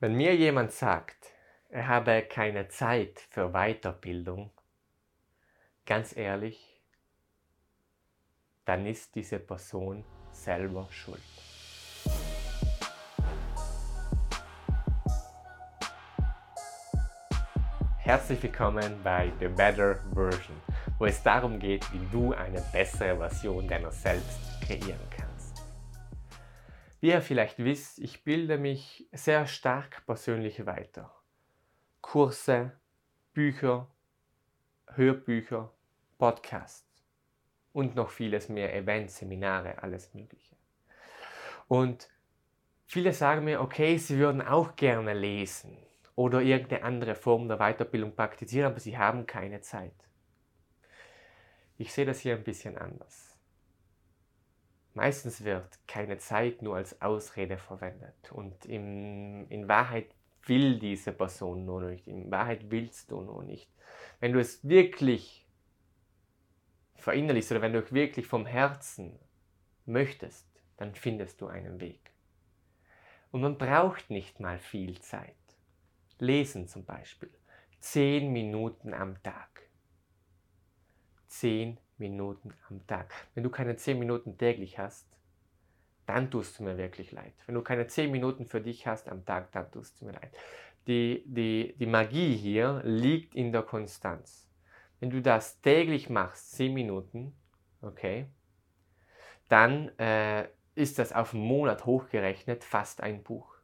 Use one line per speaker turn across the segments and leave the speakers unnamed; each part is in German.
Wenn mir jemand sagt, er habe keine Zeit für Weiterbildung, ganz ehrlich, dann ist diese Person selber schuld. Herzlich willkommen bei The Better Version, wo es darum geht, wie du eine bessere Version deiner selbst kreieren kannst. Wie ihr vielleicht wisst, ich bilde mich sehr stark persönlich weiter. Kurse, Bücher, Hörbücher, Podcasts und noch vieles mehr, Events, Seminare, alles Mögliche. Und viele sagen mir, okay, sie würden auch gerne lesen oder irgendeine andere Form der Weiterbildung praktizieren, aber sie haben keine Zeit. Ich sehe das hier ein bisschen anders. Meistens wird keine Zeit nur als Ausrede verwendet und in, in Wahrheit will diese Person nur nicht, in Wahrheit willst du nur nicht. Wenn du es wirklich verinnerlichst oder wenn du wirklich vom Herzen möchtest, dann findest du einen Weg. Und man braucht nicht mal viel Zeit. Lesen zum Beispiel. Zehn Minuten am Tag. Zehn Minuten am Tag. Wenn du keine 10 Minuten täglich hast, dann tust du mir wirklich leid. Wenn du keine 10 Minuten für dich hast am Tag, dann tust du mir leid. Die, die, die Magie hier liegt in der Konstanz. Wenn du das täglich machst, 10 Minuten, okay, dann äh, ist das auf einen Monat hochgerechnet fast ein Buch.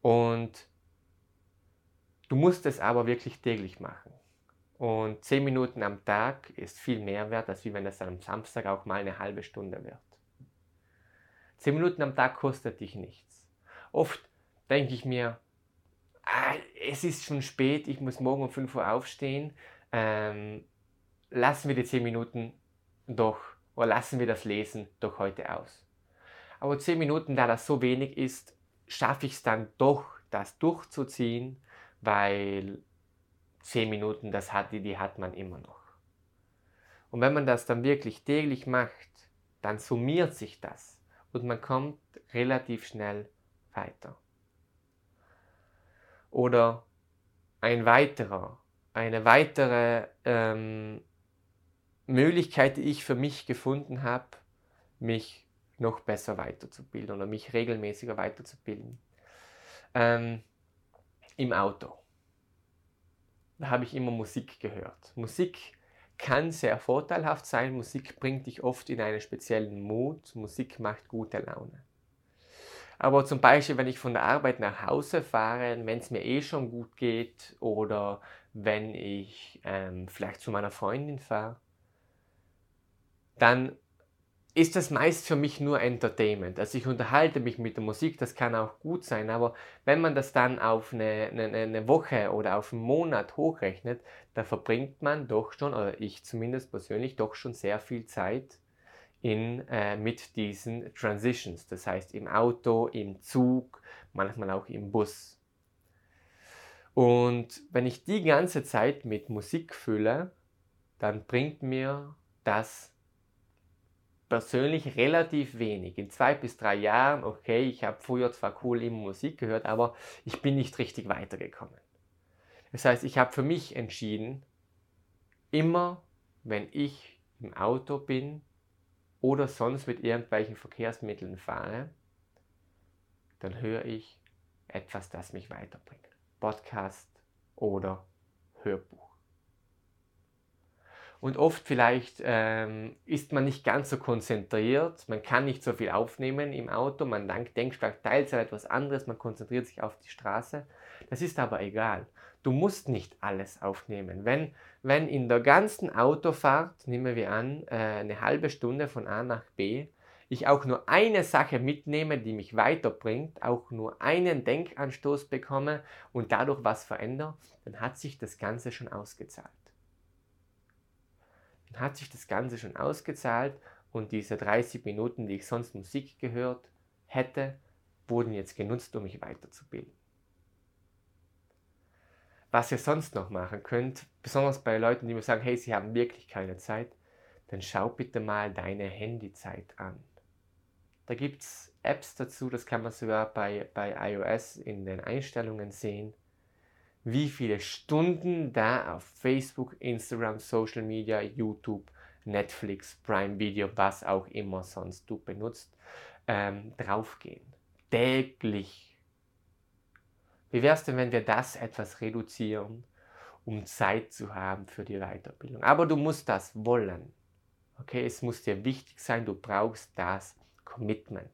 Und du musst es aber wirklich täglich machen. Und 10 Minuten am Tag ist viel mehr wert, als wie wenn es am Samstag auch mal eine halbe Stunde wird. 10 Minuten am Tag kostet dich nichts. Oft denke ich mir, ah, es ist schon spät, ich muss morgen um 5 Uhr aufstehen. Ähm, lassen wir die 10 Minuten doch, oder lassen wir das Lesen doch heute aus. Aber 10 Minuten, da das so wenig ist, schaffe ich es dann doch, das durchzuziehen, weil 10 Minuten, das hat, die, die hat man immer noch. Und wenn man das dann wirklich täglich macht, dann summiert sich das und man kommt relativ schnell weiter. Oder ein weiterer, eine weitere ähm, Möglichkeit, die ich für mich gefunden habe, mich noch besser weiterzubilden oder mich regelmäßiger weiterzubilden. Ähm, Im Auto habe ich immer Musik gehört. Musik kann sehr vorteilhaft sein. Musik bringt dich oft in einen speziellen Mut. Musik macht gute Laune. Aber zum Beispiel, wenn ich von der Arbeit nach Hause fahre, wenn es mir eh schon gut geht oder wenn ich ähm, vielleicht zu meiner Freundin fahre, dann ist das meist für mich nur Entertainment. Also ich unterhalte mich mit der Musik, das kann auch gut sein, aber wenn man das dann auf eine, eine, eine Woche oder auf einen Monat hochrechnet, da verbringt man doch schon, oder ich zumindest persönlich, doch schon sehr viel Zeit in, äh, mit diesen Transitions. Das heißt im Auto, im Zug, manchmal auch im Bus. Und wenn ich die ganze Zeit mit Musik fülle, dann bringt mir das persönlich relativ wenig. In zwei bis drei Jahren, okay, ich habe früher zwar cool immer Musik gehört, aber ich bin nicht richtig weitergekommen. Das heißt, ich habe für mich entschieden, immer wenn ich im Auto bin oder sonst mit irgendwelchen Verkehrsmitteln fahre, dann höre ich etwas, das mich weiterbringt. Podcast oder Hörbuch. Und oft vielleicht ähm, ist man nicht ganz so konzentriert, man kann nicht so viel aufnehmen im Auto, man denkt vielleicht teils an etwas anderes, man konzentriert sich auf die Straße. Das ist aber egal. Du musst nicht alles aufnehmen. Wenn, wenn in der ganzen Autofahrt, nehmen wir an, äh, eine halbe Stunde von A nach B, ich auch nur eine Sache mitnehme, die mich weiterbringt, auch nur einen Denkanstoß bekomme und dadurch was verändere, dann hat sich das Ganze schon ausgezahlt hat sich das Ganze schon ausgezahlt und diese 30 Minuten, die ich sonst Musik gehört hätte, wurden jetzt genutzt, um mich weiterzubilden. Was ihr sonst noch machen könnt, besonders bei Leuten, die mir sagen, hey, sie haben wirklich keine Zeit, dann schau bitte mal deine Handyzeit an. Da gibt es Apps dazu, das kann man sogar bei, bei iOS in den Einstellungen sehen, wie viele Stunden da auf Facebook, Instagram, Social Media, YouTube, Netflix, Prime Video, was auch immer sonst du benutzt, ähm, draufgehen. Täglich. Wie wäre es denn, wenn wir das etwas reduzieren, um Zeit zu haben für die Weiterbildung? Aber du musst das wollen. Okay, es muss dir wichtig sein, du brauchst das Commitment.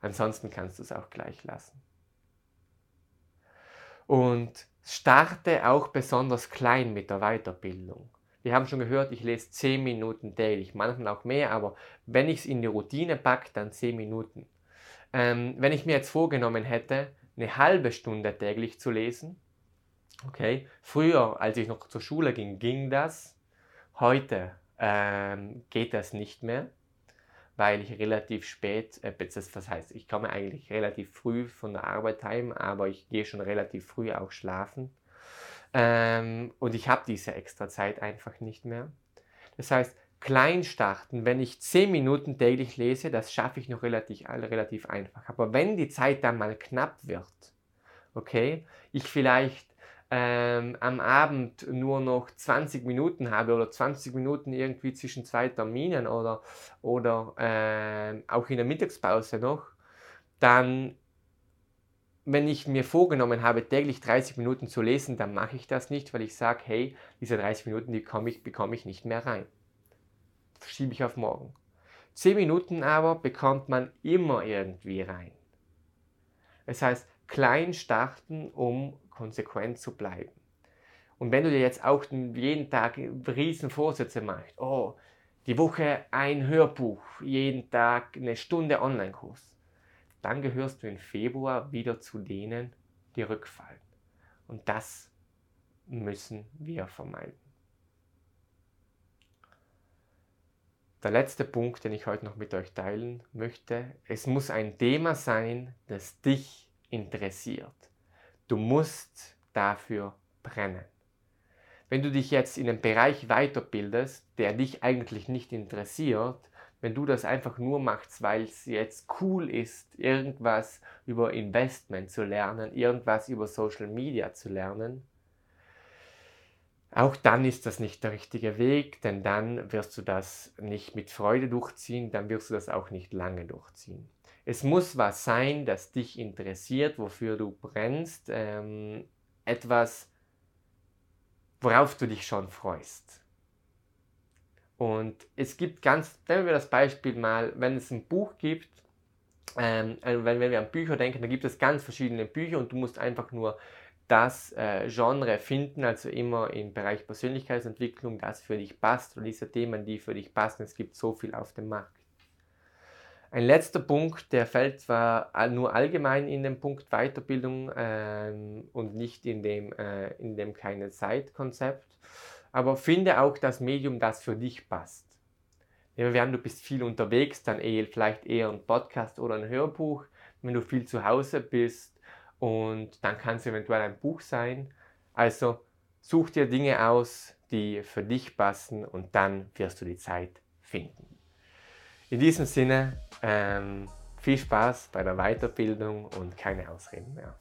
Ansonsten kannst du es auch gleich lassen. Und starte auch besonders klein mit der Weiterbildung. Wir haben schon gehört, ich lese 10 Minuten täglich, manchmal auch mehr, aber wenn ich es in die Routine packe, dann 10 Minuten. Ähm, wenn ich mir jetzt vorgenommen hätte, eine halbe Stunde täglich zu lesen, okay, früher, als ich noch zur Schule ging, ging das. Heute ähm, geht das nicht mehr weil ich relativ spät, äh, das heißt, ich komme eigentlich relativ früh von der Arbeit heim, aber ich gehe schon relativ früh auch schlafen. Ähm, und ich habe diese extra Zeit einfach nicht mehr. Das heißt, klein starten, wenn ich 10 Minuten täglich lese, das schaffe ich noch relativ, relativ einfach. Aber wenn die Zeit dann mal knapp wird, okay, ich vielleicht ähm, am Abend nur noch 20 Minuten habe oder 20 Minuten irgendwie zwischen zwei Terminen oder, oder äh, auch in der Mittagspause noch, dann, wenn ich mir vorgenommen habe, täglich 30 Minuten zu lesen, dann mache ich das nicht, weil ich sage, hey, diese 30 Minuten, die ich, bekomme ich nicht mehr rein. Verschiebe ich auf morgen. 10 Minuten aber bekommt man immer irgendwie rein. Das heißt, klein starten, um konsequent zu bleiben. Und wenn du dir jetzt auch jeden Tag riesen Vorsätze machst, oh, die Woche ein Hörbuch, jeden Tag eine Stunde Online-Kurs, dann gehörst du im Februar wieder zu denen, die rückfallen. Und das müssen wir vermeiden. Der letzte Punkt, den ich heute noch mit euch teilen möchte, es muss ein Thema sein, das dich interessiert. Du musst dafür brennen. Wenn du dich jetzt in einem Bereich weiterbildest, der dich eigentlich nicht interessiert, wenn du das einfach nur machst, weil es jetzt cool ist, irgendwas über Investment zu lernen, irgendwas über Social Media zu lernen, auch dann ist das nicht der richtige Weg, denn dann wirst du das nicht mit Freude durchziehen, dann wirst du das auch nicht lange durchziehen. Es muss was sein, das dich interessiert, wofür du brennst, ähm, etwas, worauf du dich schon freust. Und es gibt ganz, nehmen wir das Beispiel mal, wenn es ein Buch gibt, ähm, also wenn, wenn wir an Bücher denken, dann gibt es ganz verschiedene Bücher und du musst einfach nur das äh, Genre finden, also immer im Bereich Persönlichkeitsentwicklung, das für dich passt oder diese Themen, die für dich passen. Es gibt so viel auf dem Markt. Ein letzter Punkt, der fällt zwar nur allgemein in den Punkt Weiterbildung ähm, und nicht in dem, äh, in dem keine Zeitkonzept, aber finde auch das Medium, das für dich passt. Nehmen wir an, du bist viel unterwegs, dann eher, vielleicht eher ein Podcast oder ein Hörbuch. Wenn du viel zu Hause bist und dann kann es eventuell ein Buch sein. Also such dir Dinge aus, die für dich passen und dann wirst du die Zeit finden. In diesem Sinne, ähm, viel Spaß bei der Weiterbildung und keine Ausreden mehr.